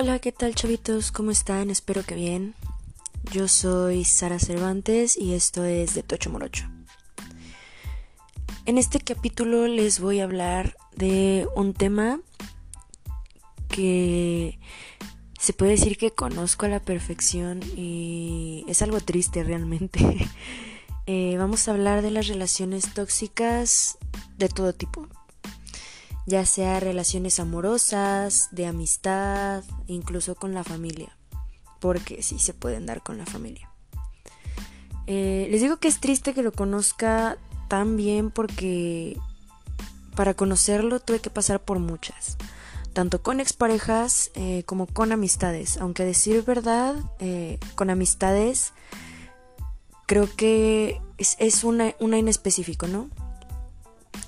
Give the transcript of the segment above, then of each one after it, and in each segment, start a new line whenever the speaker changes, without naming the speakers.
Hola, ¿qué tal chavitos? ¿Cómo están? Espero que bien. Yo soy Sara Cervantes y esto es de Tocho Morocho. En este capítulo les voy a hablar de un tema que se puede decir que conozco a la perfección y es algo triste realmente. Eh, vamos a hablar de las relaciones tóxicas de todo tipo ya sea relaciones amorosas, de amistad, incluso con la familia, porque sí se pueden dar con la familia. Eh, les digo que es triste que lo conozca tan bien porque para conocerlo tuve que pasar por muchas, tanto con exparejas eh, como con amistades, aunque decir verdad, eh, con amistades creo que es, es una, una en específico, ¿no?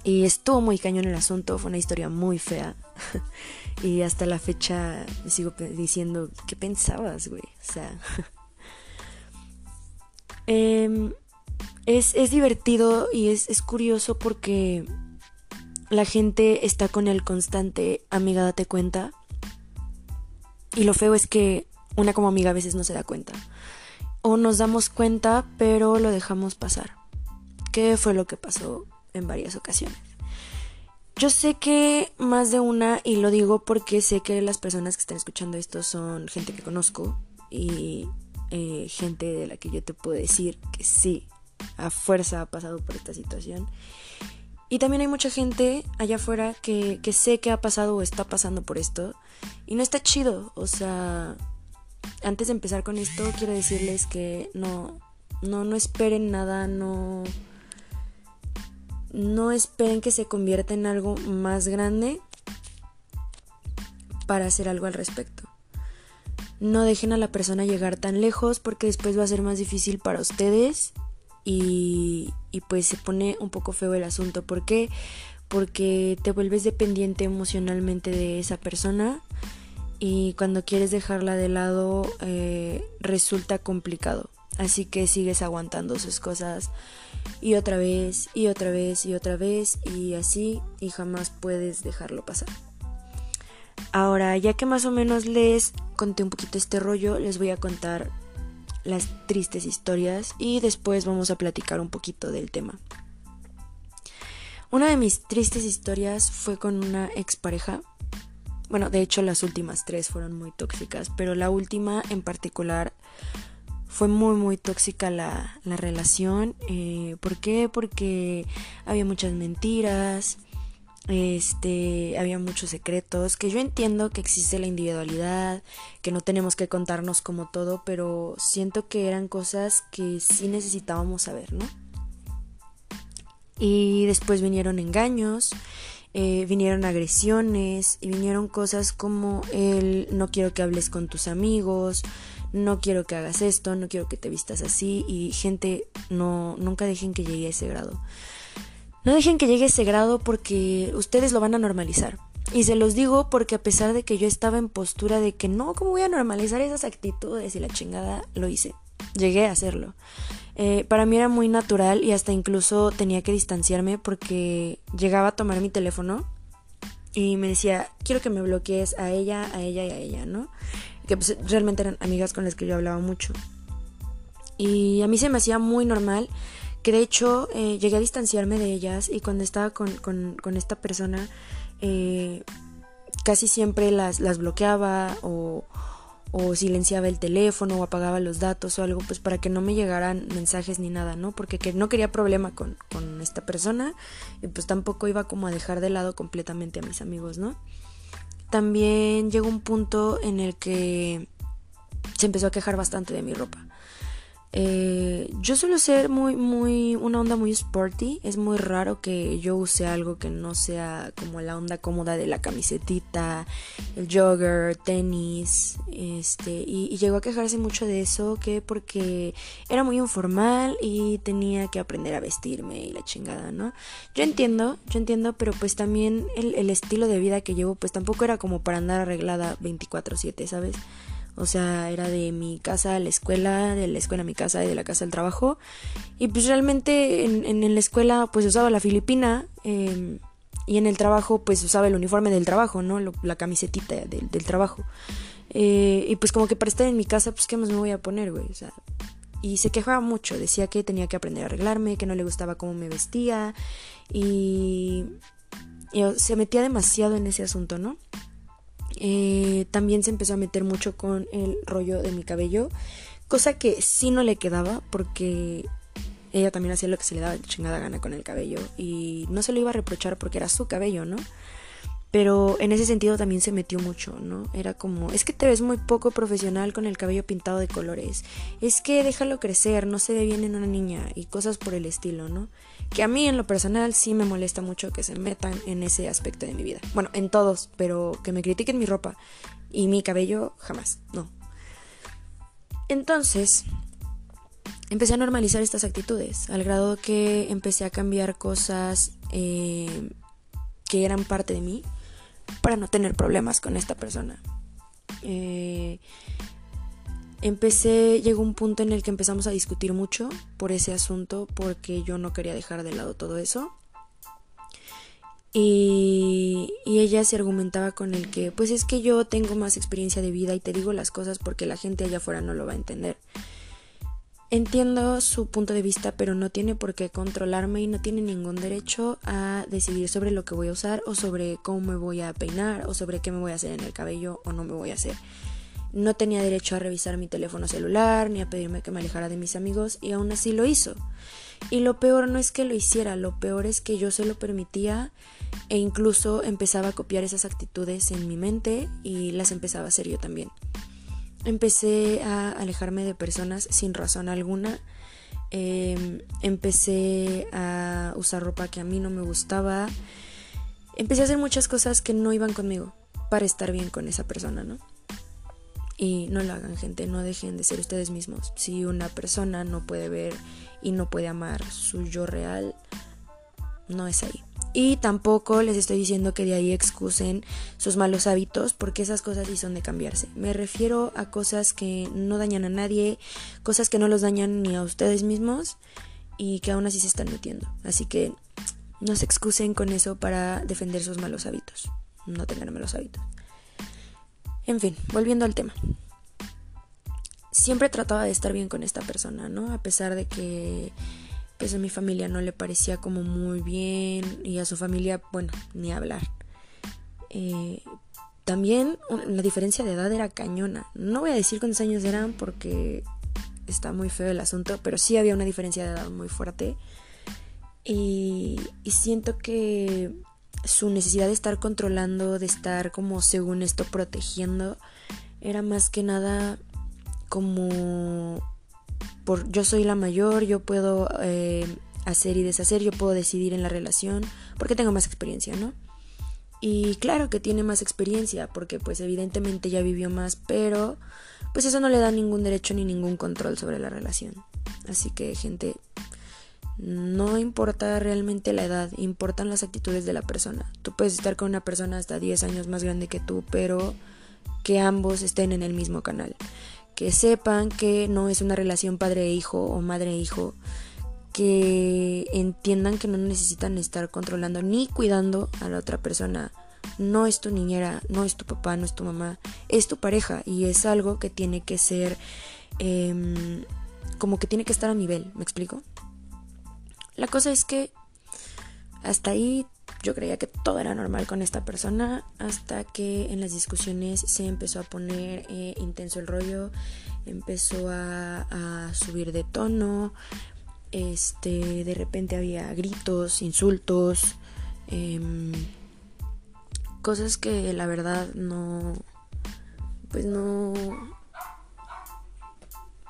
Y estuvo muy cañón el asunto, fue una historia muy fea. y hasta la fecha me sigo diciendo, ¿qué pensabas, güey? O sea... Em, es, divertido y es, es curioso porque la gente está con el constante amiga date cuenta. Y lo feo es que una como amiga a veces no se da cuenta. O nos damos cuenta, pero lo dejamos pasar. ¿Qué fue lo que pasó en varias ocasiones. Yo sé que más de una, y lo digo porque sé que las personas que están escuchando esto son gente que conozco y eh, gente de la que yo te puedo decir que sí, a fuerza ha pasado por esta situación. Y también hay mucha gente allá afuera que, que sé que ha pasado o está pasando por esto y no está chido. O sea, antes de empezar con esto, quiero decirles que no, no, no esperen nada, no no esperen que se convierta en algo más grande para hacer algo al respecto. No dejen a la persona llegar tan lejos porque después va a ser más difícil para ustedes y, pues se pone un poco feo el asunto. ¿Por qué? Porque te vuelves dependiente emocionalmente de esa persona y cuando quieres dejarla de lado eh, resulta complicado. Así que sigues aguantando sus cosas y otra vez y otra vez y otra vez y así y jamás puedes dejarlo pasar. Ahora, ya que más o menos les conté un poquito este rollo, les voy a contar las tristes historias y después vamos a platicar un poquito del tema. Una de mis tristes historias fue con una expareja. Bueno, de hecho las últimas tres fueron muy tóxicas, pero la última en particular fue muy muy tóxica la, relación. Eh, ¿Por qué? Porque había muchas mentiras, este, había muchos secretos, que yo entiendo que existe la individualidad, que no tenemos que contarnos como todo, pero siento que eran cosas que sí necesitábamos saber, ¿no? Y después vinieron engaños, eh, vinieron agresiones y vinieron cosas como el no quiero que hables con tus amigos, no quiero que hagas esto, no quiero que te vistas así y gente, no, nunca dejen que llegue a ese grado. No dejen que llegue a ese grado porque ustedes lo van a normalizar. Y se los digo porque a pesar de que yo estaba en postura de que no, ¿cómo voy a normalizar esas actitudes y la chingada? Lo hice. Llegué a hacerlo. Eh, para mí era muy natural y hasta incluso tenía que distanciarme porque llegaba a tomar mi teléfono y me decía, quiero que me bloquees a ella, a ella y a ella, ¿no? Que pues, realmente eran amigas con las que yo hablaba mucho. Y a mí se me hacía muy normal, que de hecho eh, llegué a distanciarme de ellas y cuando estaba con, esta persona eh, casi siempre las, las bloqueaba o, o silenciaba el teléfono o apagaba los datos o algo, pues para que no me llegaran mensajes ni nada, ¿no? Porque que no quería problema con, con, esta persona y pues tampoco iba como a dejar de lado completamente a mis amigos, ¿no? También llegó un punto en el que se empezó a quejar bastante de mi ropa. Eh, yo suelo ser muy, muy, una onda muy sporty. Es muy raro que yo use algo que no sea como la onda cómoda de la camisetita, el jogger, tenis, este, y, llegó a quejarse mucho de eso, que porque era muy informal y tenía que aprender a vestirme y la chingada, ¿no? Yo entiendo, yo entiendo, pero pues también el, el estilo de vida que llevo, pues tampoco era como para andar arreglada 24/7, ¿sabes? O sea, era de mi casa a la escuela, de la escuela a mi casa y de la casa al trabajo. Y pues realmente en, en, la escuela pues usaba la filipina em, y en el trabajo pues usaba el uniforme del trabajo, ¿no? la camisetita del, del trabajo. Eh, y pues como que para estar en mi casa, pues qué más me voy a poner, güey. O sea, y se quejaba mucho, decía que tenía que aprender a arreglarme, que no le gustaba cómo me vestía y, se metía demasiado en ese asunto, ¿no? Eh, también se empezó a meter mucho con el rollo de mi cabello, cosa que sí no le quedaba porque ella también hacía lo que se le daba chingada gana con el cabello y no se lo iba a reprochar porque era su cabello, ¿no? Pero en ese sentido también se metió mucho, ¿no? Era como, es que te ves muy poco profesional con el cabello pintado de colores. Es que déjalo crecer, no se ve bien en una niña y cosas por el estilo, ¿no? Que a mí en lo personal sí me molesta mucho que se metan en ese aspecto de mi vida. Bueno, en todos, pero que me critiquen mi ropa y mi cabello jamás, no. Entonces, empecé a normalizar estas actitudes, al grado que empecé a cambiar cosas eh, que eran parte de mí para no tener problemas con esta persona. Eh, empecé, llegó un punto en el que empezamos a discutir mucho por ese asunto, porque yo no quería dejar de lado todo eso. Y, y, ella se argumentaba con el que, pues es que yo tengo más experiencia de vida y te digo las cosas porque la gente allá afuera no lo va a entender. Entiendo su punto de vista, pero no tiene por qué controlarme y no tiene ningún derecho a decidir sobre lo que voy a usar o sobre cómo me voy a peinar o sobre qué me voy a hacer en el cabello o no me voy a hacer. No tenía derecho a revisar mi teléfono celular ni a pedirme que me alejara de mis amigos y aún así lo hizo. Y lo peor no es que lo hiciera, lo peor es que yo se lo permitía e incluso empezaba a copiar esas actitudes en mi mente y las empezaba a hacer yo también. Empecé a alejarme de personas sin razón alguna. Em, empecé a usar ropa que a mí no me gustaba. Empecé a hacer muchas cosas que no iban conmigo para estar bien con esa persona, ¿no? Y no lo hagan, gente, no dejen de ser ustedes mismos. Si una persona no puede ver y no puede amar su yo real, no es ahí. Y tampoco les estoy diciendo que de ahí excusen sus malos hábitos, porque esas cosas sí son de cambiarse. Me refiero a cosas que no dañan a nadie, cosas que no los dañan ni a ustedes mismos y que aún así se están metiendo. Así que no se excusen con eso para defender sus malos hábitos. No tengan malos hábitos. En fin, volviendo al tema. Siempre trataba de estar bien con esta persona, ¿no? A pesar de que pues a mi familia no le parecía como muy bien y a su familia, bueno, ni hablar. Eh, también la diferencia de edad era cañona. No voy a decir cuántos años eran porque está muy feo el asunto, pero sí había una diferencia de edad muy fuerte. Y, y siento que su necesidad de estar controlando, de estar como según esto protegiendo, era más que nada como yo soy la mayor, yo puedo eh, hacer y deshacer, yo puedo decidir en la relación, porque tengo más experiencia, ¿no? Y claro que tiene más experiencia, porque pues evidentemente ya vivió más, pero pues eso no le da ningún derecho ni ningún control sobre la relación. Así que gente, no importa realmente la edad, importan las actitudes de la persona. Tú puedes estar con una persona hasta 10 años más grande que tú, pero que ambos estén en el mismo canal que sepan que no es una relación padre-hijo o madre-hijo, que entiendan que no necesitan estar controlando ni cuidando a la otra persona. No es tu niñera, no es tu papá, no es tu mamá, es tu pareja y es algo que tiene que ser em, como que tiene que estar a nivel, ¿me explico? La cosa es que hasta ahí yo creía que todo era normal con esta persona hasta que en las discusiones se empezó a poner eh, intenso el rollo, empezó a, subir de tono, este, de repente había gritos, insultos, em, cosas que la verdad no, pues no,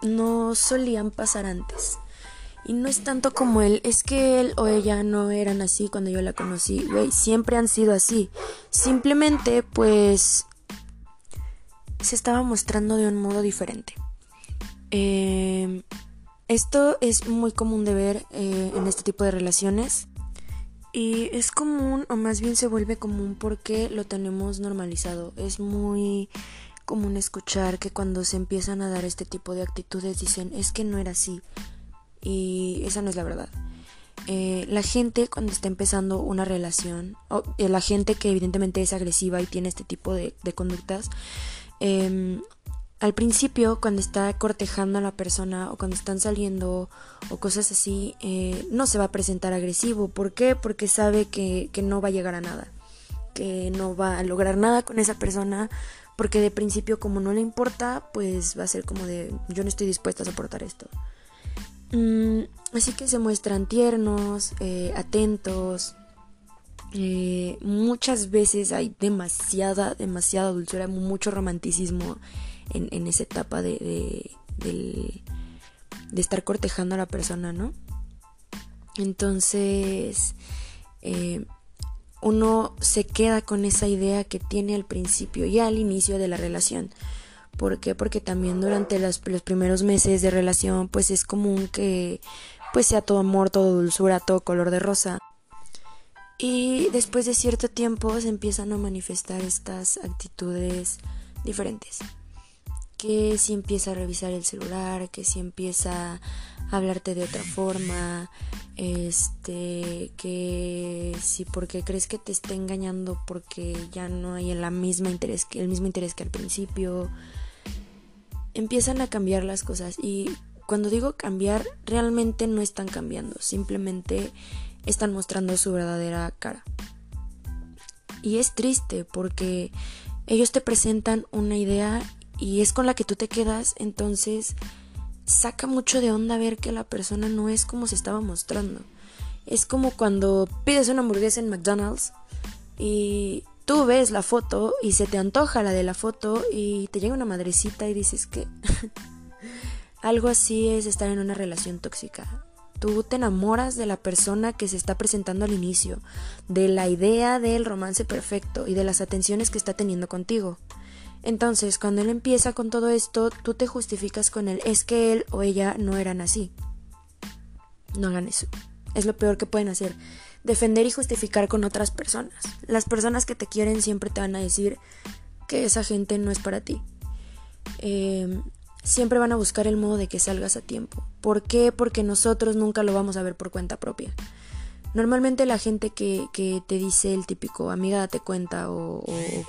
no solían pasar antes. Y no es tanto como él, es que él o ella no eran así cuando yo la conocí, güey, siempre han sido así. Simplemente, pues, se estaba mostrando de un modo diferente. Em, esto es muy común de ver eh, en este tipo de relaciones. Y es común, o más bien se vuelve común porque lo tenemos normalizado. Es muy común escuchar que cuando se empiezan a dar este tipo de actitudes dicen, es que no era así y esa no es la verdad. Eh, la gente cuando está empezando una relación, o eh, la gente que evidentemente es agresiva y tiene este tipo de, conductas, Em, al principio, cuando está cortejando a la persona o cuando están saliendo o cosas así, eh, no se va a presentar agresivo. ¿Por qué? Porque sabe que, que no va a llegar a nada, que no va a lograr nada con esa persona, porque de principio como no le importa, pues va a ser como de yo no estoy dispuesta a soportar esto. Mm, así que se muestran tiernos, eh, atentos. Eh, muchas veces hay demasiada, demasiada dulzura, mucho romanticismo en, esa etapa de, de, estar cortejando a la persona, ¿no? Entonces, eh, uno se queda con esa idea que tiene al principio y al inicio de la relación. ¿Por qué? Porque también durante los, los, primeros meses de relación pues es común que pues sea todo amor, todo dulzura, todo color de rosa. Y después de cierto tiempo se empiezan a manifestar estas actitudes diferentes que si empieza a revisar el celular, que si empieza a hablarte de otra forma, este, que si porque crees que te está engañando porque ya no hay la misma interés el mismo interés que al principio, empiezan a cambiar las cosas y cuando digo cambiar realmente no están cambiando, simplemente están mostrando su verdadera cara. Y es triste porque ellos te presentan una idea y es con la que tú te quedas, entonces saca mucho de onda ver que la persona no es como se estaba mostrando. Es como cuando pides una hamburguesa en McDonald's y tú ves la foto y se te antoja la de la foto y te llega una madrecita y dices que algo así es estar en una relación tóxica. Tú te enamoras de la persona que se está presentando al inicio, de la idea del romance perfecto y de las atenciones que está teniendo contigo. Entonces, cuando él empieza con todo esto, tú te justificas con él. Es que él o ella no eran así. No hagan eso. Es lo peor que pueden hacer. Defender y justificar con otras personas. Las personas que te quieren siempre te van a decir que esa gente no es para ti. Em, siempre van a buscar el modo de que salgas a tiempo. ¿Por qué? Porque nosotros nunca lo vamos a ver por cuenta propia. Normalmente la gente que, que, te dice el típico amiga date cuenta o,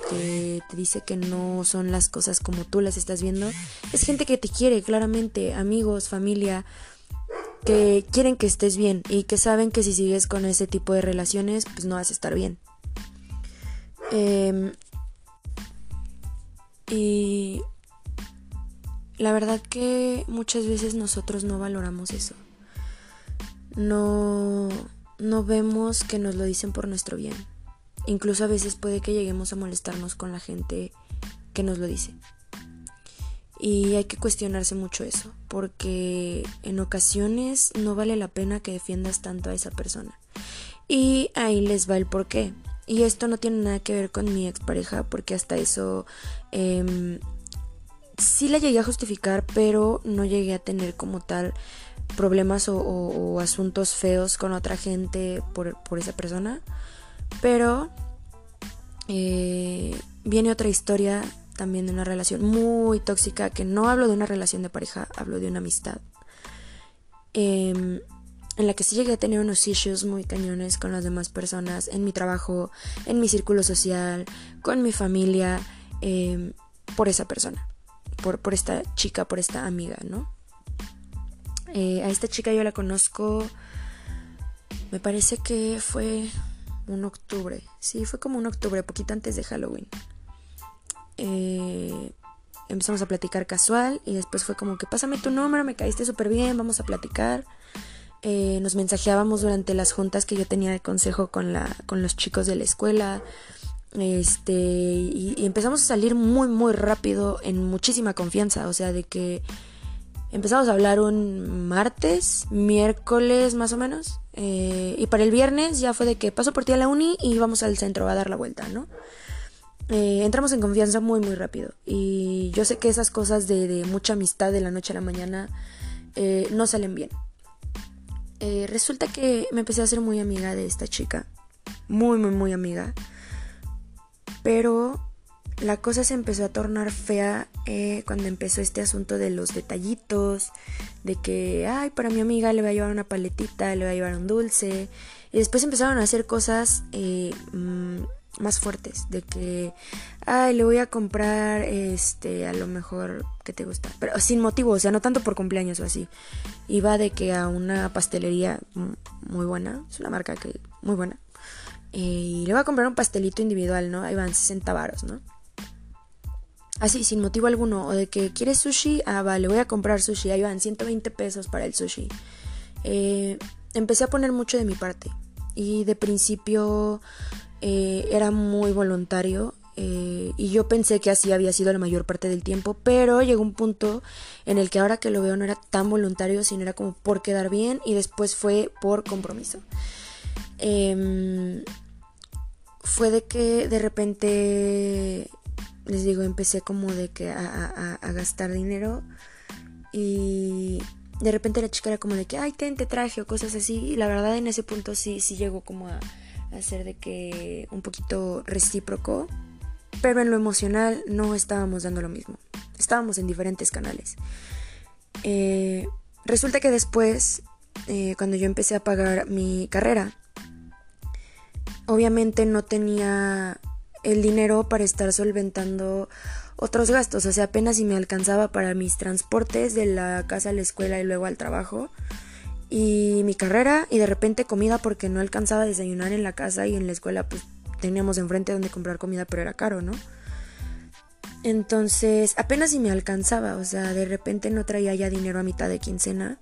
que te dice que no son las cosas como tú las estás viendo, es gente que te quiere claramente, amigos, familia, que quieren que estés bien y que saben que si sigues con ese tipo de relaciones pues no vas a estar bien. Em, y la verdad que muchas veces nosotros no valoramos eso. No no vemos que nos lo dicen por nuestro bien. Incluso a veces puede que lleguemos a molestarnos con la gente que nos lo dice. Y hay que cuestionarse mucho eso, porque en ocasiones no vale la pena que defiendas tanto a esa persona. Y ahí les va el porqué. Y esto no tiene nada que ver con mi expareja, porque hasta eso eh, sí la llegué a justificar, pero no llegué a tener como tal problemas o, asuntos feos con otra gente por, esa persona. Pero eh, viene otra historia también de una relación muy tóxica, que no hablo de una relación de pareja, hablo de una amistad. Em, en la que sí llegué a tener unos issues muy cañones con las demás personas, en mi trabajo, en mi círculo social, con mi familia, em, por esa persona, por, por esta chica, por esta amiga, ¿no? Eh, a esta chica yo la conozco, me parece que fue un octubre, sí, fue como un octubre, poquito antes de Halloween. Eh, empezamos a platicar casual y después fue como que pásame tu número, me caíste súper bien, vamos a platicar. Eh, nos mensajeábamos durante las juntas que yo tenía de consejo con, la, con los chicos de la escuela. Este, y empezamos a salir muy, muy rápido en muchísima confianza. O sea, de que Empezamos a hablar un martes, miércoles más o menos. Eh, y para el viernes ya fue de que paso por ti a la uni y vamos al centro a dar la vuelta, ¿no? Eh, entramos en confianza muy, muy rápido. Y yo sé que esas cosas de, mucha amistad de la noche a la mañana eh, no salen bien. resulta que me empecé a hacer muy amiga de esta chica. Muy, muy, muy amiga. Pero la cosa se empezó a tornar fea eh, cuando empezó este asunto de los detallitos, de que, ay, para mi amiga le voy a llevar una paletita, le voy a llevar un dulce. Y después empezaron a hacer cosas eh, mm, más fuertes, de que, ay, le voy a comprar, este, a lo mejor, que te gusta? Pero sin motivo, o sea, no tanto por cumpleaños o así. Iba de que a una pastelería muy buena, es una marca que, muy buena, y le voy a comprar un pastelito individual, ¿no? Ahí van 60 varos, ¿no? Así, sin motivo alguno, o de que quieres sushi, ah, vale, voy a comprar sushi, ahí van 120 pesos para el sushi. Eh, empecé a poner mucho de mi parte y de principio eh, era muy voluntario eh, y yo pensé que así había sido la mayor parte del tiempo, pero llegó un punto en el que ahora que lo veo no era tan voluntario, sino era como por quedar bien y después fue por compromiso. Em, fue de que de repente, les digo, empecé como de que a, gastar dinero y de repente la chica era como de que, ay, ten, te traje o cosas así. Y la verdad en ese punto sí, sí llegó como a, a ser de que un poquito recíproco. Pero en lo emocional no estábamos dando lo mismo. Estábamos en diferentes canales. Eh, resulta que después, eh, cuando yo empecé a pagar mi carrera, obviamente no tenía el dinero para estar solventando otros gastos, o sea, apenas si me alcanzaba para mis transportes de la casa a la escuela y luego al trabajo y mi carrera y de repente comida porque no alcanzaba a desayunar en la casa y en la escuela pues teníamos enfrente donde comprar comida pero era caro, ¿no? Entonces apenas si me alcanzaba, o sea, de repente no traía ya dinero a mitad de quincena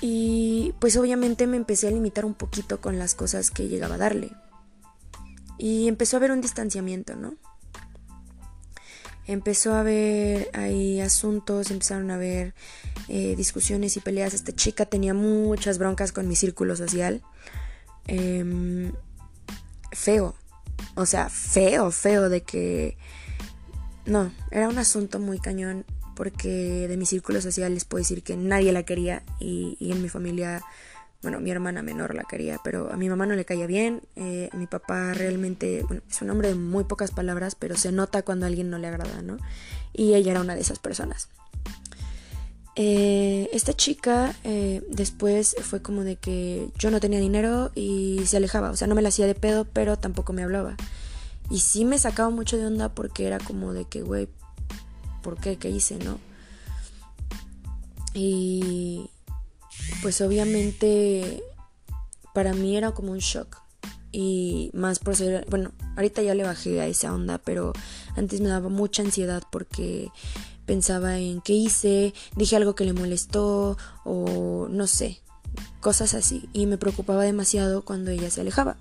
y pues obviamente me empecé a limitar un poquito con las cosas que llegaba a darle y empezó a haber un distanciamiento, ¿no? Empezó a haber ahí asuntos, empezaron a haber eh, discusiones y peleas. Esta chica tenía muchas broncas con mi círculo social. Em, feo, o sea, feo, feo de que... No, era un asunto muy cañón porque de mi círculo social les puedo decir que nadie la quería y, y en mi familia bueno, mi hermana menor la quería, pero a mi mamá no le caía bien. Eh, mi papá realmente, bueno, es un hombre de muy pocas palabras, pero se nota cuando a alguien no le agrada, ¿no? Y ella era una de esas personas. Eh, esta chica eh, después fue como de que yo no tenía dinero y se alejaba, o sea, no me la hacía de pedo, pero tampoco me hablaba. Y sí me sacaba mucho de onda porque era como de que, güey, ¿por qué? ¿Qué hice, no? Y, pues obviamente para mí era como un shock. Y más por ser, bueno, ahorita ya le bajé a esa onda, pero antes me daba mucha ansiedad porque pensaba en qué hice, dije algo que le molestó o no sé, cosas así. Y me preocupaba demasiado cuando ella se alejaba.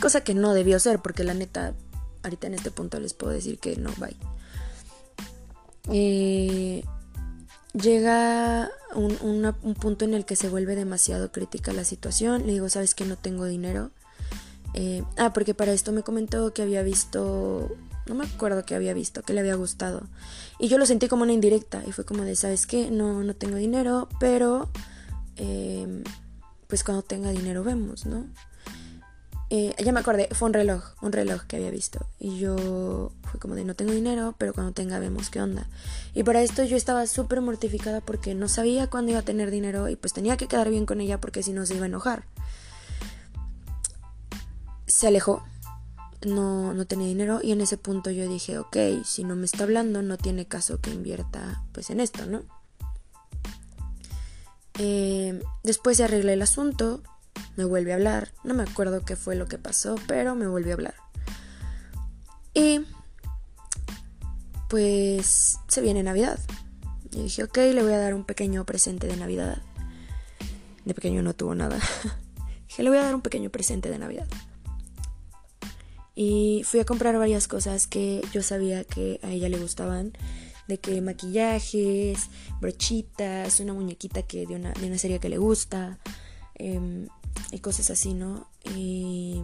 Cosa que no debió ser porque la neta, ahorita en este punto les puedo decir que no, bye. Eh, llega un, punto en el que se vuelve demasiado crítica la situación. Le digo, ¿sabes que no tengo dinero? Eh, ah, porque para esto me comentó que había visto, no me acuerdo que había visto, que le había gustado. Y yo lo sentí como una indirecta y fue como de, ¿sabes qué? No, no tengo dinero, pero eh, pues cuando tenga dinero vemos, ¿no? Eh, ya me acordé, fue un reloj, un reloj que había visto. Y yo fue como de no tengo dinero, pero cuando tenga vemos qué onda. Y para esto yo estaba súper mortificada porque no sabía cuándo iba a tener dinero y pues tenía que quedar bien con ella porque si no se iba a enojar. Se alejó, no, no tenía dinero y en ese punto yo dije, ok, si no me está hablando no tiene caso que invierta pues en esto, ¿no? Eh, después se arreglé el asunto, me vuelve a hablar. No me acuerdo qué fue lo que pasó, pero me volvió a hablar. Y pues se viene Navidad. Y dije, ok, le voy a dar un pequeño presente de Navidad. De pequeño no tuvo nada. dije, le voy a dar un pequeño presente de Navidad. Y fui a comprar varias cosas que yo sabía que a ella le gustaban. De que maquillajes, brochitas, una muñequita que de una, de una serie que le gusta. Em, y cosas así, ¿no? Y,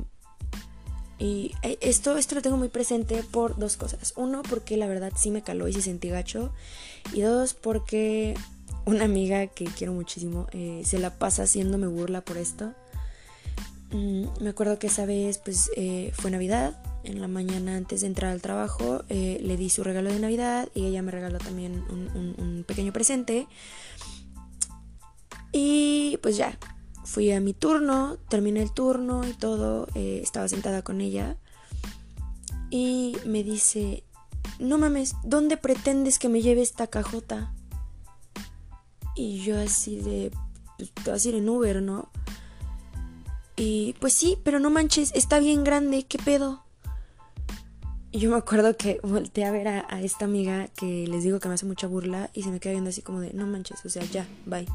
y eh, esto, esto lo tengo muy presente por dos cosas. Uno, porque la verdad sí me caló y sí sentí gacho. Y dos, porque una amiga que quiero muchísimo eh, se la pasa haciéndome burla por esto. Mm, me acuerdo que esa vez pues eh, fue Navidad. En la mañana antes de entrar al trabajo le di su regalo de Navidad y ella me regaló también un pequeño presente. Y pues ya, fui a mi turno, terminé el turno y todo, eh, estaba sentada con ella Y me dice, no mames, ¿dónde pretendes que me lleve esta cajota? Y yo así de, pues te vas a ir en Uber, ¿no? Y pues sí, pero no manches, está bien grande, ¿qué pedo? Y yo me acuerdo que volteé a ver a, a, esta amiga que les digo que me hace mucha burla y se me queda viendo así como de, no manches, o sea, ya, bye.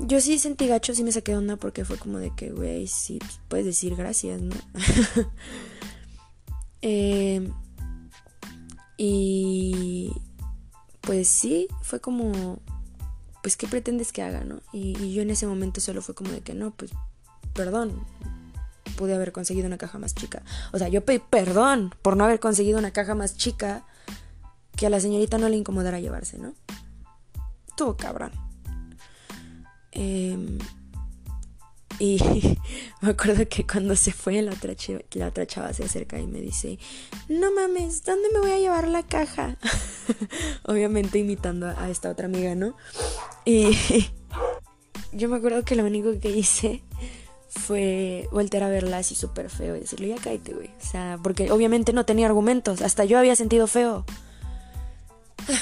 Yo sí sentí gacho, sí me saqué de onda porque fue como de que, güey, sí, pues, puedes decir gracias, ¿no? eh, y pues sí, fue como, pues, ¿qué pretendes que haga, no? Y, y yo en ese momento solo fue como de que, no, pues, perdón, pude haber conseguido una caja más chica. O sea, yo pedí perdón por no haber conseguido una caja más chica que a la señorita no le incomodara llevarse, ¿no? Tuvo cabrón. Eh, y me acuerdo que cuando se fue la otra, chava, se acerca y me dice, no mames, ¿dónde me voy a llevar la caja? Obviamente imitando a, a esta otra amiga, ¿no? Y yo me acuerdo que lo único que hice fue voltear a verla así súper feo y decirle, ya cállate, güey. O sea, porque obviamente no tenía argumentos, hasta yo había sentido feo.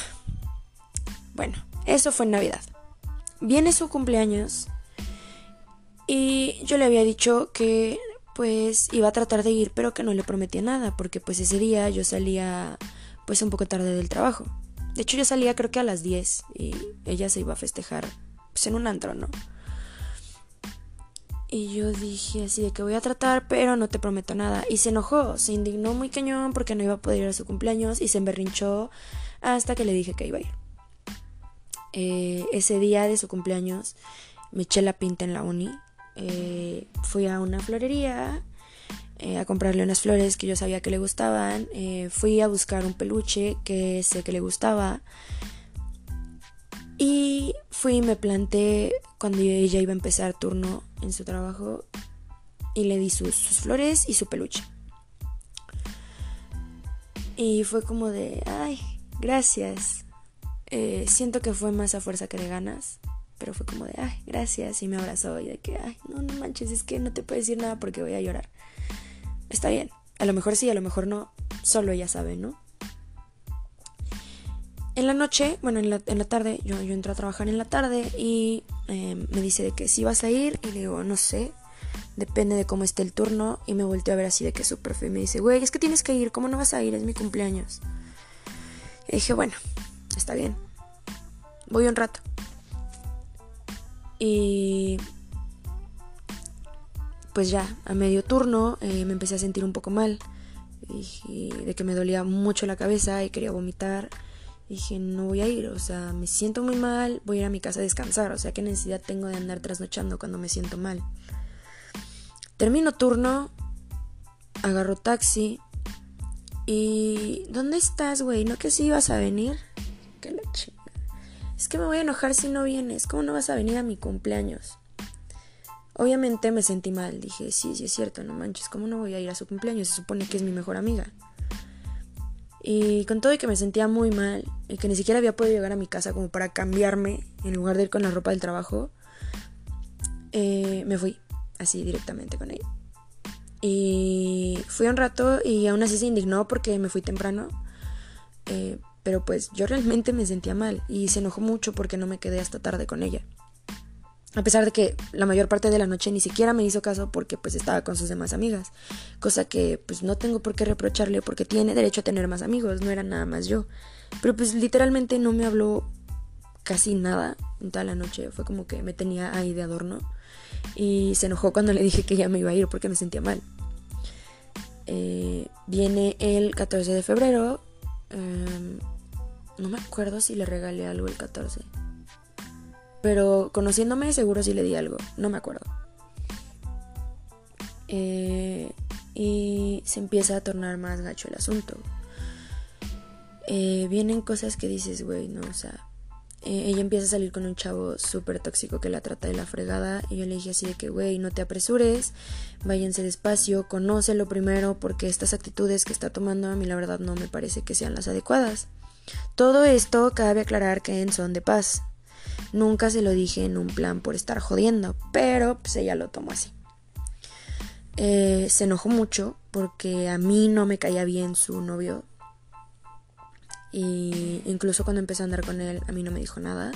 Bueno, eso fue en Navidad. Viene su cumpleaños y yo le había dicho que pues iba a tratar de ir, pero que no le prometía nada, porque pues ese día yo salía pues un poco tarde del trabajo. De hecho yo salía creo que a las 10 y ella se iba a festejar pues en un antro, ¿no? Y yo dije así de que voy a tratar, pero no te prometo nada. Y se enojó, se indignó muy cañón porque no iba a poder ir a su cumpleaños y se emberrinchó hasta que le dije que iba a ir. Eh, ese día de su cumpleaños me eché la pinta en la uni. Eh, fui a una florería eh, a comprarle unas flores que yo sabía que le gustaban. Fui a buscar un peluche que sé que le gustaba. Y fui y me planté cuando ella iba a empezar turno en su trabajo y le di sus, sus flores y su peluche. Y fue como de, ay, gracias. Eh, siento que fue más a fuerza que de ganas, pero fue como de, ay, gracias. Y me abrazó y de que, ay, no, no manches, es que no te puedo decir nada porque voy a llorar. Está bien, a lo mejor sí, a lo mejor no, solo ella sabe, ¿no? En la noche, bueno, en la, en la tarde, yo, yo entro a trabajar en la tarde y eh, me dice de que si vas a ir y le digo, no sé, depende de cómo esté el turno y me volteo a ver así de que súper feo y me dice, güey, es que tienes que ir, ¿cómo no vas a ir? Es mi cumpleaños. Y dije, bueno, está bien, voy un rato. Y pues ya, a medio turno eh, me empecé a sentir un poco mal. Y, de que me dolía mucho la cabeza y quería vomitar. Dije, no voy a ir, o sea, me siento muy mal, voy a ir a mi casa a descansar, o sea, ¿qué necesidad tengo de andar trasnochando cuando me siento mal? Termino turno, agarro taxi y... ¿Dónde estás, güey? ¿No que sí ibas a venir? Es que me voy a enojar si no vienes, ¿cómo no vas a venir a mi cumpleaños? Obviamente me sentí mal, dije, sí, sí es cierto, no manches, ¿cómo no voy a ir a su cumpleaños? Se supone que es mi mejor amiga. Y con todo y que me sentía muy mal y que ni siquiera había podido llegar a mi casa como para cambiarme en lugar de ir con la ropa del trabajo, eh, me fui así directamente con ella. Y fui un rato y aún así se indignó porque me fui temprano. Eh, pero pues yo realmente me sentía mal y se enojó mucho porque no me quedé hasta tarde con ella. A pesar de que la mayor parte de la noche ni siquiera me hizo caso porque pues estaba con sus demás amigas. Cosa que pues no tengo por qué reprocharle porque tiene derecho a tener más amigos, no era nada más yo. Pero pues literalmente no me habló casi nada en toda la noche. Fue como que me tenía ahí de adorno. Y se enojó cuando le dije que ya me iba a ir porque me sentía mal. Eh, viene el 14 de febrero. Eh, no me acuerdo si le regalé algo el 14. Pero conociéndome seguro sí le di algo, no me acuerdo. Eh, y se empieza a tornar más gacho el asunto. Eh, vienen cosas que dices, güey, no, o sea, eh, ella empieza a salir con un chavo súper tóxico que la trata de la fregada y yo le dije así de que, güey, no te apresures, váyanse despacio, conócelo primero porque estas actitudes que está tomando a mí la verdad no me parece que sean las adecuadas. Todo esto cabe aclarar que en son de paz, Nunca se lo dije en un plan por estar jodiendo, pero pues ella lo tomó así. eh, se enojó mucho porque a mí no me caía bien su novio. Y incluso cuando empecé a andar con él, a mí no me dijo nada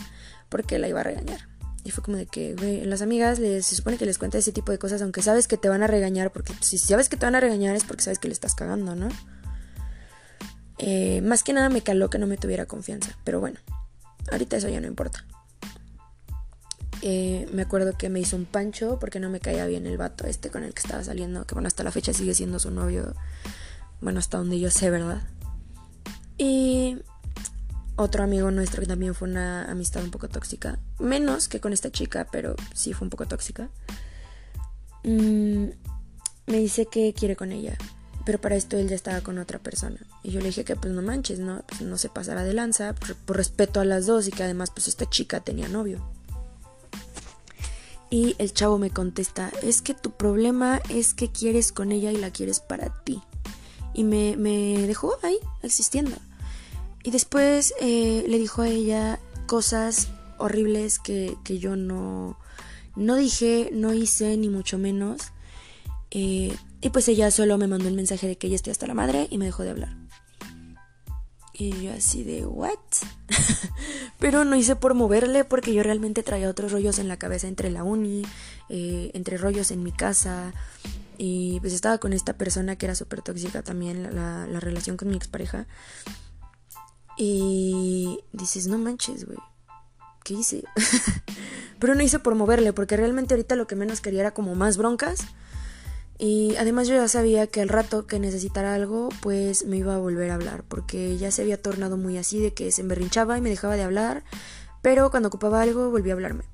porque la iba a regañar. Y fue como de que, güey, las amigas les, se supone que les cuenta ese tipo de cosas, aunque sabes que te van a regañar, porque si sabes que te van a regañar es porque sabes que le estás cagando, ¿no? Eh, más que nada me caló que no me tuviera confianza, pero bueno, ahorita eso ya no importa. Eh, me acuerdo que me hizo un pancho porque no me caía bien el vato este con el que estaba saliendo, que bueno, hasta la fecha sigue siendo su novio, bueno, hasta donde yo sé, ¿verdad? Y otro amigo nuestro que también fue una amistad un poco tóxica. Menos que con esta chica, pero sí fue un poco tóxica. Mm, me dice que quiere con ella. Pero para esto él ya estaba con otra persona. Y yo le dije que pues no manches, ¿no? Pues no se pasara de lanza por, respeto a las dos y que además pues esta chica tenía novio. Y el chavo me contesta, es que tu problema es que quieres con ella y la quieres para ti. Y me, me dejó ahí, existiendo. Y después eh, le dijo a ella cosas horribles que, yo no, no dije, no hice, ni mucho menos. Eh, y pues ella solo me mandó el mensaje de que ella estoy hasta la madre y me dejó de hablar. Y yo así de, ¿what? Pero no hice por moverle porque yo realmente traía otros rollos en la cabeza entre la uni, eh, entre rollos en mi casa. Y pues estaba con esta persona que era súper tóxica también, la, la relación con mi expareja. Y dices, no manches, güey. ¿Qué hice? Pero no hice por moverle, porque realmente ahorita lo que menos quería era como más broncas. Y además yo ya sabía que al rato que necesitara algo, pues me iba a volver a hablar, porque ya se había tornado muy así de que se emberrinchaba y me dejaba de hablar, pero cuando ocupaba algo volvía a hablarme.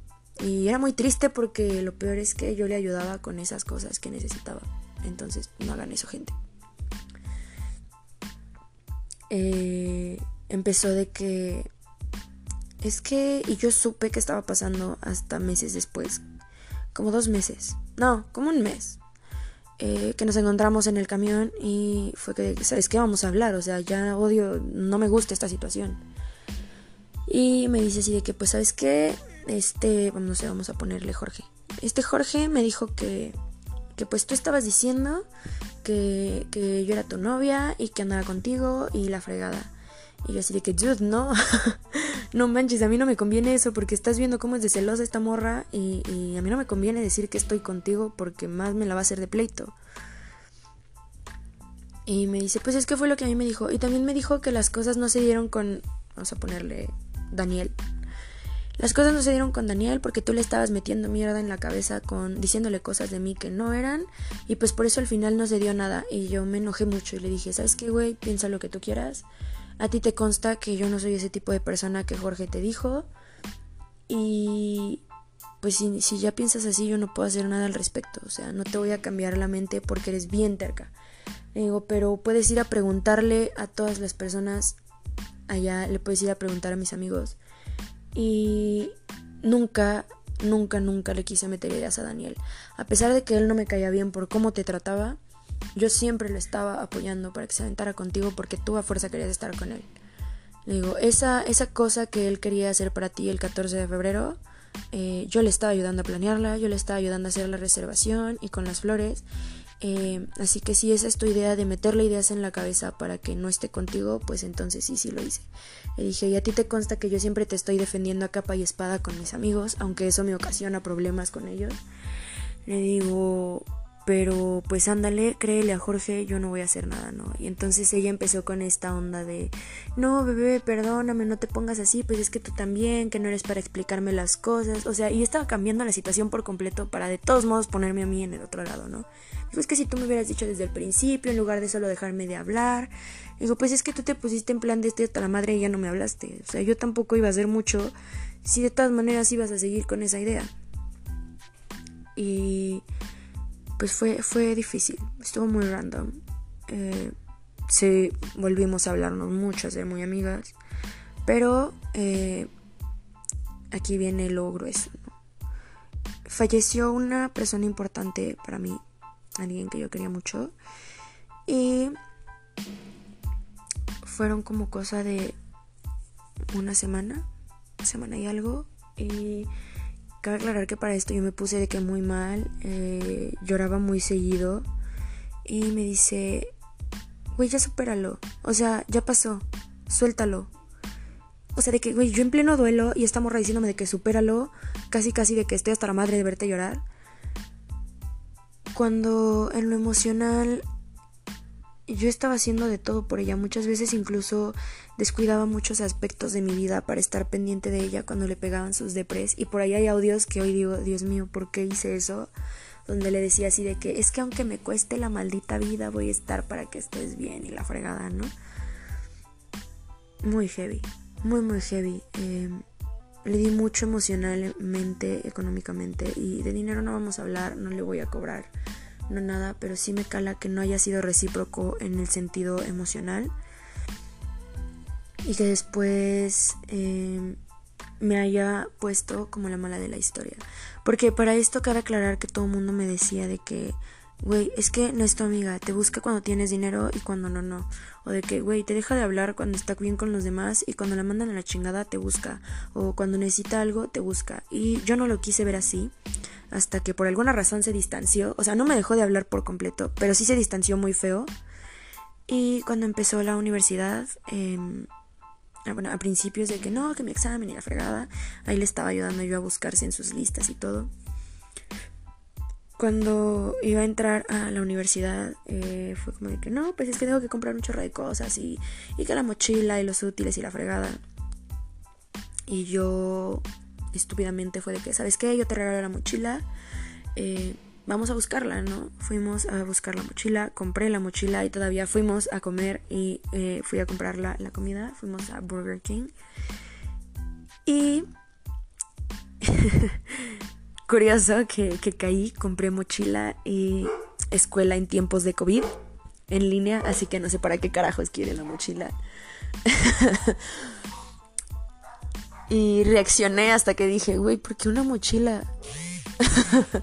Y era muy triste porque lo peor es que yo le ayudaba con esas cosas que necesitaba. Entonces, no hagan eso, gente. Eh, empezó de que es que y yo supe que estaba pasando hasta meses después, como dos meses, no, como un mes, eh, que nos encontramos en el camión y fue que, ¿sabes qué? Vamos a hablar, o sea, ya odio, no me gusta esta situación. Y me dice así de que, pues, ¿sabes qué? Este, no sé, vamos a ponerle Jorge. Este Jorge me dijo que, que pues tú estabas diciendo que, que yo era tu novia y que andaba contigo y la fregada. Y yo así de que, dude, no, no manches, a mí no me conviene eso porque estás viendo cómo es de celosa esta morra y, a mí no me conviene decir que estoy contigo porque más me la va a hacer de pleito. Y me dice, pues es que fue lo que a mí me dijo. Y también me dijo que las cosas no se dieron con, vamos a ponerle Daniel. Las cosas no se dieron con Daniel porque tú le estabas metiendo mierda en la cabeza con diciéndole cosas de mí que no eran y pues por eso al final no se dio nada y yo me enojé mucho y le dije, "¿Sabes qué, güey? Piensa lo que tú quieras." A ti te consta que yo no soy ese tipo de persona que Jorge te dijo. Y pues si, ya piensas así, yo no puedo hacer nada al respecto. O sea, no te voy a cambiar la mente porque eres bien terca. Le digo, pero puedes ir a preguntarle a todas las personas allá, le puedes ir a preguntar a mis amigos. Y nunca, nunca, nunca le quise meter ideas a Daniel. A pesar de que él no me caía bien por cómo te trataba, yo siempre lo estaba apoyando para que se aventara contigo porque tú a fuerza querías estar con él. Le digo, esa, esa cosa que él quería hacer para ti el 14 de febrero, eh, yo le estaba ayudando a planearla, yo le estaba ayudando a hacer la reservación y con las flores. Eh, así que si esa es tu idea de meterle ideas en la cabeza para que no esté contigo, pues entonces sí, sí lo hice. Le dije, y a ti te consta que yo siempre te estoy defendiendo a capa y espada con mis amigos, aunque eso me ocasiona problemas con ellos. Le digo, pero pues ándale, créele a Jorge, yo no voy a hacer nada, ¿no? Y entonces ella empezó con esta onda de, no, bebé, perdóname, no te pongas así, pues es que tú también, que no eres para explicarme las cosas, o sea, y estaba cambiando la situación por completo para de todos modos ponerme a mí en el otro lado, ¿no? Digo, es que si tú me hubieras dicho desde el principio, en lugar de solo dejarme de hablar, digo, pues es que tú te pusiste en plan de este hasta la madre y ya no me hablaste, o sea, yo tampoco iba a hacer mucho si de todas maneras ibas a seguir con esa idea. Y pues fue, fue difícil, estuvo muy random. Eh, sí, volvimos a hablarnos mucho, a muy amigas, pero eh, aquí viene lo grueso. Falleció una persona importante para mí, alguien que yo quería mucho, y fueron como cosa de una semana, semana y algo, y cabe aclarar que para esto yo me puse de que muy mal, eh, lloraba muy seguido y me dice, güey, ya supéralo, o sea, ya pasó, suéltalo. O sea, de que, güey, yo en pleno duelo y esta morra diciéndome de que supéralo, casi casi de que estoy hasta la madre de verte llorar. Cuando en lo emocional yo estaba haciendo de todo por ella, muchas veces incluso descuidaba muchos aspectos de mi vida para estar pendiente de ella cuando le pegaban sus depres y por ahí hay audios que hoy digo, Dios mío, ¿por qué hice eso? Donde le decía así de que es que aunque me cueste la maldita vida voy a estar para que estés bien y la fregada, ¿no? Muy heavy, muy muy heavy. Em, le di mucho emocionalmente, económicamente y de dinero no vamos a hablar, no le voy a cobrar no nada, pero sí me cala que no haya sido recíproco en el sentido emocional y que después em, me haya puesto como la mala de la historia. Porque para esto cabe aclarar que todo el mundo me decía de que, güey, es que no es tu amiga, te busca cuando tienes dinero y cuando no, no. O de que, güey, te deja de hablar cuando está bien con los demás y cuando la mandan a la chingada te busca. O cuando necesita algo te busca. Y yo no lo quise ver así hasta que por alguna razón se distanció, o sea, no me dejó de hablar por completo, pero sí se distanció muy feo. Y cuando empezó la universidad, ah, bueno, a principios de que no, que mi examen y la fregada, ahí le estaba ayudando yo a buscarse en sus listas y todo. Cuando iba a entrar a la universidad, eh, fue como de que no, pues es que tengo que comprar un chorro de cosas y, y que la mochila y los útiles y la fregada. Y yo estúpidamente fue de que, ¿sabes qué? Yo te regalo la mochila, eh, vamos a buscarla, ¿no? Fuimos a buscar la mochila, compré la mochila y todavía fuimos a comer y eh, fui a comprar la, comida, fuimos a Burger King. Y curioso que, que caí, compré mochila y escuela en tiempos de COVID en línea, así que no sé para qué carajos quiere la mochila. Y reaccioné hasta que dije, güey, ¿por qué una mochila?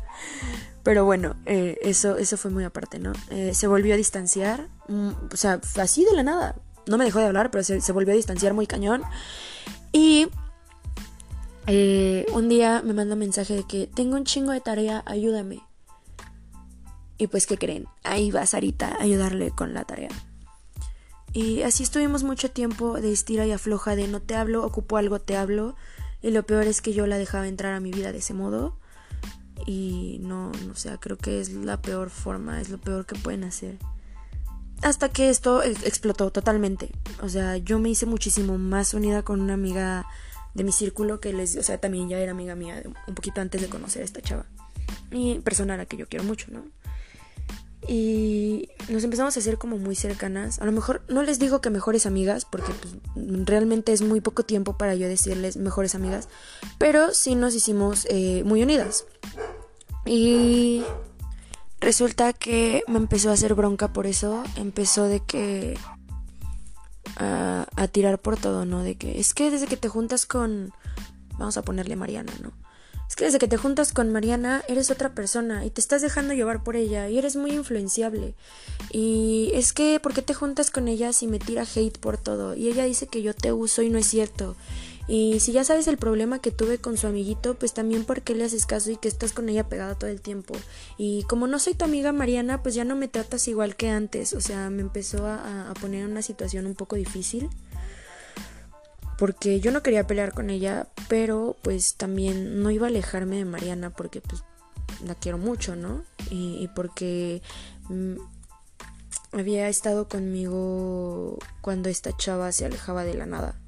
Pero bueno, eh, eso, eso fue muy aparte, ¿no? Eh, se volvió a distanciar, mm, o sea, así de la nada. No me dejó de hablar, pero se, volvió a distanciar muy cañón. Y eh, un día me manda un mensaje de que tengo un chingo de tarea, ayúdame. Y pues, ¿qué creen? Ahí va Sarita a ayudarle con la tarea. Y así estuvimos mucho tiempo de estira y afloja de no te hablo, ocupo algo, te hablo. Y lo peor es que yo la dejaba entrar a mi vida de ese modo. Y no, o sea, creo que es la peor forma, es lo peor que pueden hacer. Hasta que esto explotó totalmente. O sea, yo me hice muchísimo más unida con una amiga de mi círculo que les, o sea, también ya era amiga mía un poquito antes de conocer a esta chava. Y persona a la que yo quiero mucho, ¿no? Y nos empezamos a hacer como muy cercanas. A lo mejor no les digo que mejores amigas, porque pues, realmente es muy poco tiempo para yo decirles mejores amigas, pero sí nos hicimos eh, muy unidas. Y resulta que me empezó a hacer bronca por eso, empezó de que a, a tirar por todo, ¿no? De que es que desde que te juntas con, vamos a ponerle Mariana, ¿no? Es que desde que te juntas con Mariana eres otra persona y te estás dejando llevar por ella y eres muy influenciable. Y es que, ¿por qué te juntas con ella si me tira hate por todo? Y ella dice que yo te uso y no es cierto. Y si ya sabes el problema que tuve con su amiguito, pues también por qué le haces caso y que estás con ella pegada todo el tiempo. Y como no soy tu amiga Mariana, pues ya no me tratas igual que antes. O sea, me empezó a, a poner en una situación un poco difícil porque yo no quería pelear con ella, pero pues también no iba a alejarme de Mariana porque pues la quiero mucho, ¿no? Y, porque mm, había estado conmigo cuando esta chava se alejaba de la nada.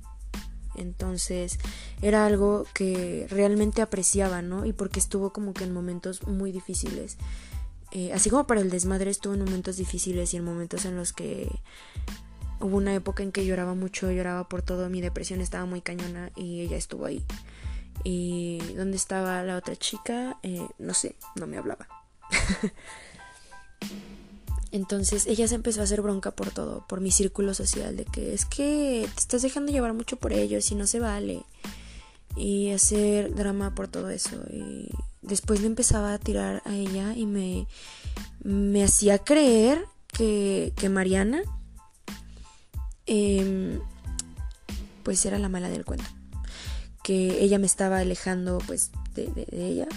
Entonces era algo que realmente apreciaba, ¿no? Y porque estuvo como que en momentos muy difíciles. Eh, así como para el desmadre estuvo en momentos difíciles y en momentos en los que Hubo una época en que lloraba mucho, lloraba por todo, mi depresión estaba muy cañona y ella estuvo ahí. Y dónde estaba la otra chica, eh, no sé, no me hablaba. Entonces ella se empezó a hacer bronca por todo, por mi círculo social, de que es que te estás dejando llevar mucho por ellos y no se vale. Y hacer drama por todo eso. Y después le empezaba a tirar a ella y me, me hacía creer que, que Mariana Em, pues era la mala del cuento. que ella me estaba alejando pues de, ella,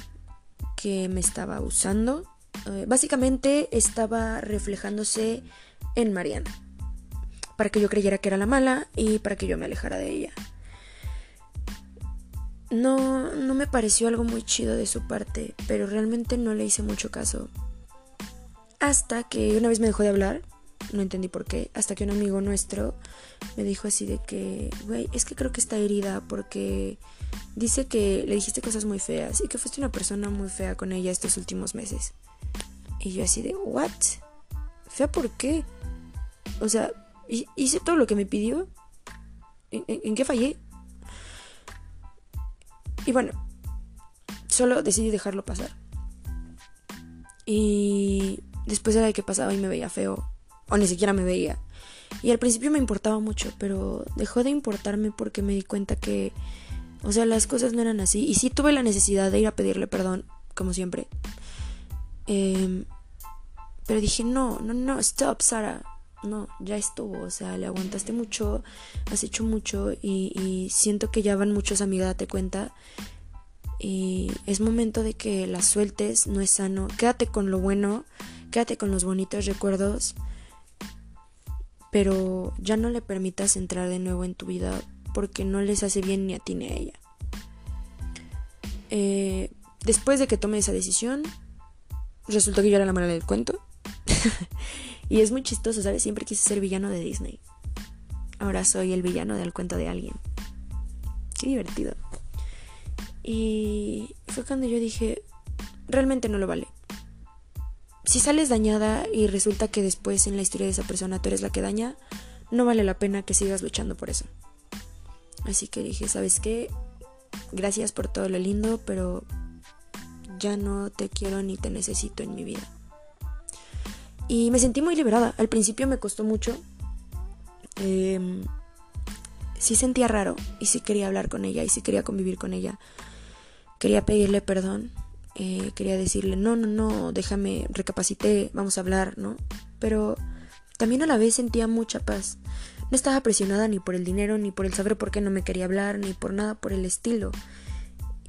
que me estaba usando. Eh, básicamente estaba reflejándose en Mariana, para que yo creyera que era la mala y para que yo me alejara de ella. No, no me pareció algo muy chido de su parte, pero realmente no le hice mucho caso. Hasta que una vez me dejó de hablar, no entendí por qué, hasta que un amigo nuestro me dijo así de que, güey, es que creo que está herida porque dice que le dijiste cosas muy feas y que fuiste una persona muy fea con ella estos últimos meses. Y yo así de, ¿what? ¿Fea por qué? O sea, hice todo lo que me pidió. ¿En, qué fallé? Y bueno, solo decidí dejarlo pasar. Y después era de que pasaba y me veía feo. O ni siquiera me veía. Y al principio me importaba mucho, pero dejó de importarme porque me di cuenta que, o sea, las cosas no eran así. Y sí tuve la necesidad de ir a pedirle perdón, como siempre. Em, pero dije, no, no, no, stop, Sara. No, ya estuvo. O sea, le aguantaste mucho, has hecho mucho y, y siento que ya van muchos amigos, date cuenta. Y es momento de que las sueltes, no es sano. Quédate con lo bueno, quédate con los bonitos recuerdos pero ya no le permitas entrar de nuevo en tu vida porque no les hace bien ni a ti ni a ella. Eh, después de que tome esa decisión, resultó que yo era la mala del cuento. y es muy chistoso, ¿sabes? Siempre quise ser villano de Disney. Ahora soy el villano del cuento de alguien. Qué divertido. Y fue cuando yo dije, realmente no lo vale si sales dañada y resulta que después en la historia de esa persona tú eres la que daña, no vale la pena que sigas luchando por eso. Así que dije, ¿sabes qué? Gracias por todo lo lindo, pero ya no te quiero ni te necesito en mi vida. Y me sentí muy liberada. Al principio me costó mucho. Eh, sí sentía raro y sí quería hablar con ella y sí quería convivir con ella. Quería pedirle perdón, eh, quería decirle, no, no, no, déjame, recapacité, vamos a hablar, ¿no? Pero también a la vez sentía mucha paz. No estaba presionada ni por el dinero, ni por el saber por qué no me quería hablar, ni por nada por el estilo.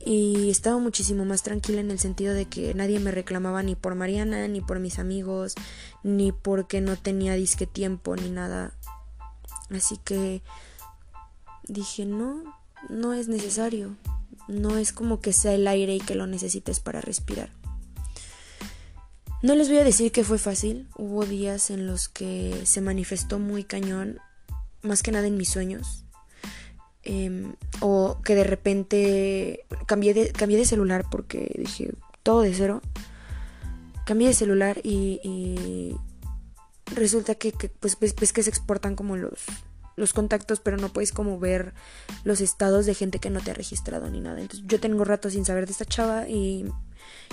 Y estaba muchísimo más tranquila en el sentido de que nadie me reclamaba ni por Mariana, ni por mis amigos, ni porque no tenía disque tiempo, ni nada. Así que dije, no, no es necesario. No es como que sea el aire y que lo necesites para respirar. No les voy a decir que fue fácil. Hubo días en los que se manifestó muy cañón, más que nada en mis sueños. Em, o que de repente cambié de, cambié de celular porque dije todo de cero. Cambié de celular y, resulta que, pues, pues, pues que se exportan como los, los contactos, pero no puedes como ver los estados de gente que no te ha registrado ni nada. Entonces yo tengo rato sin saber de esta chava y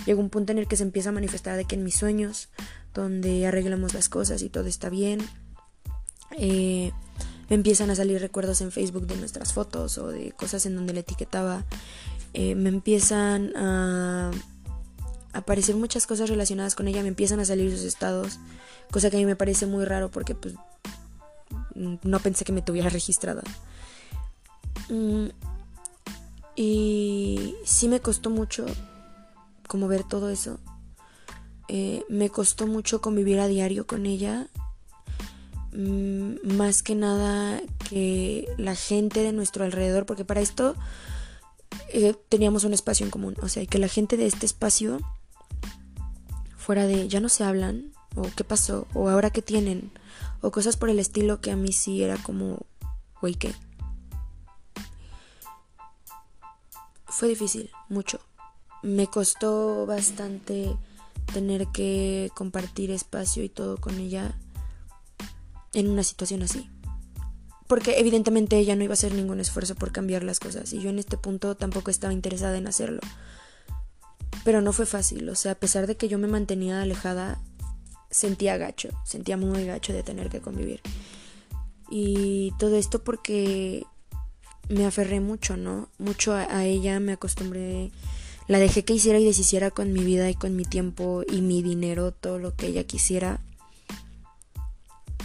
llega un punto en el que se empieza a manifestar de que en mis sueños, donde arreglamos las cosas y todo está bien, eh, empiezan a salir recuerdos en Facebook de nuestras fotos o de cosas en donde le etiquetaba. Eh, me empiezan a aparecer muchas cosas relacionadas con ella, me empiezan a salir sus estados, cosa que a mí me parece muy raro porque pues no pensé que me tuviera registrada. Mm, y sí me costó mucho como ver todo eso. Eh, me costó mucho convivir a diario con ella. Mm, más que nada que la gente de nuestro alrededor, porque para esto eh, teníamos un espacio en común. O sea, que la gente de este espacio fuera de ya no se hablan, o qué pasó, o ahora qué tienen, o cosas por el estilo que a mí sí era como, güey. Fue difícil, mucho. Me costó bastante tener que compartir espacio y todo con ella en una situación así. Porque evidentemente ella no iba a hacer ningún esfuerzo por cambiar las cosas y yo en este punto tampoco estaba interesada en hacerlo. Pero no fue fácil, o sea, a pesar de que yo me mantenía alejada, sentía gacho, sentía muy gacho de tener que convivir. Y todo esto porque me aferré mucho, ¿no? Mucho a, ella, me acostumbré, la dejé que hiciera y deshiciera con mi vida y con mi tiempo y mi dinero, todo lo que ella quisiera.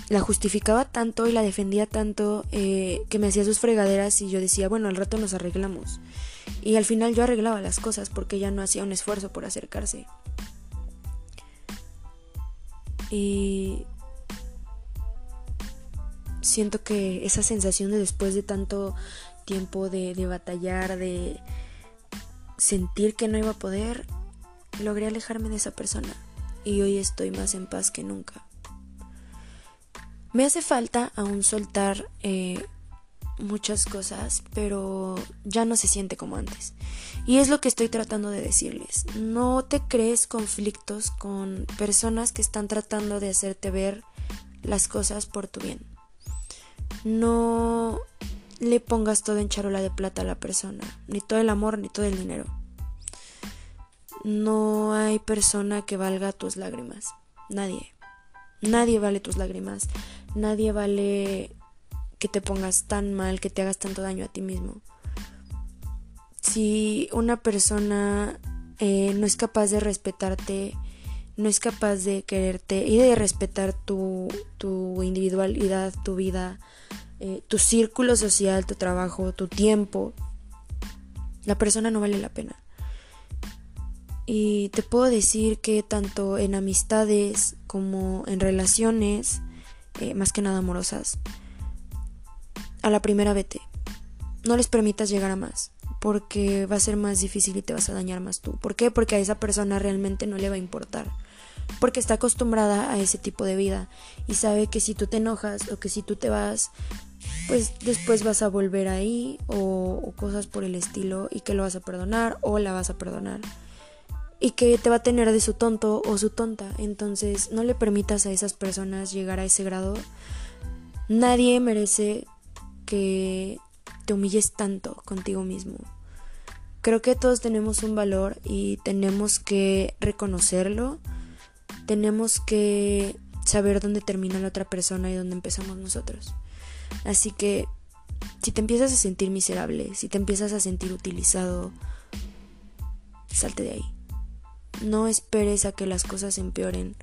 la justificaba tanto y la defendía tanto eh, que me hacía sus fregaderas y yo decía, bueno, al rato nos arreglamos. Y al final yo arreglaba las cosas porque ella no hacía un esfuerzo por acercarse. Y siento que esa sensación de después de tanto tiempo de, de batallar, de sentir que no iba a poder, logré alejarme de esa persona. Y hoy estoy más en paz que nunca. Me hace falta aún soltar eh, muchas cosas, pero ya no se siente como antes. Y es lo que estoy tratando de decirles. No te crees conflictos con personas que están tratando de hacerte ver las cosas por tu bien. No le pongas todo en charola de plata a la persona, ni todo el amor, ni todo el dinero. No hay persona que valga tus lágrimas. Nadie. Nadie vale tus lágrimas. Nadie vale que te pongas tan mal, que te hagas tanto daño a ti mismo. Si una persona eh, no es capaz de respetarte, no es capaz de quererte y de respetar tu, tu individualidad, tu vida, eh, tu círculo social, tu trabajo, tu tiempo, la persona no vale la pena. Y te puedo decir que tanto en amistades como en relaciones, eh, más que nada amorosas, a la primera vete. No les permitas llegar a más, porque va a ser más difícil y te vas a dañar más tú. ¿Por qué? Porque a esa persona realmente no le va a importar. Porque está acostumbrada a ese tipo de vida y sabe que si tú te enojas o que si tú te vas, pues después vas a volver ahí o, cosas por el estilo y que lo vas a perdonar o la vas a perdonar y que te va a tener de su tonto o su tonta. Entonces no le permitas a esas personas llegar a ese grado. Nadie merece te humilles tanto contigo mismo. Creo que todos tenemos un valor y tenemos que reconocerlo. Tenemos que saber dónde termina la otra persona y dónde empezamos nosotros. Así que si te empiezas a sentir miserable, si te empiezas a sentir utilizado, salte de ahí no esperes a que las cosas empeoren,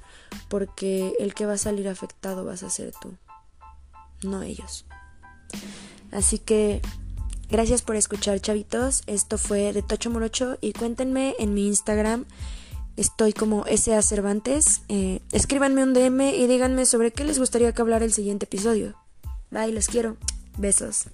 porque el que va a salir afectado vas a ser tú, no ellos. Así que gracias por escuchar, chavitos. Esto fue de Tocho Morocho y cuéntenme en mi Instagram. Estoy como SA Cervantes. Eh, escríbanme un DM y díganme sobre qué les gustaría que hablara el siguiente episodio. Bye, los quiero. Besos.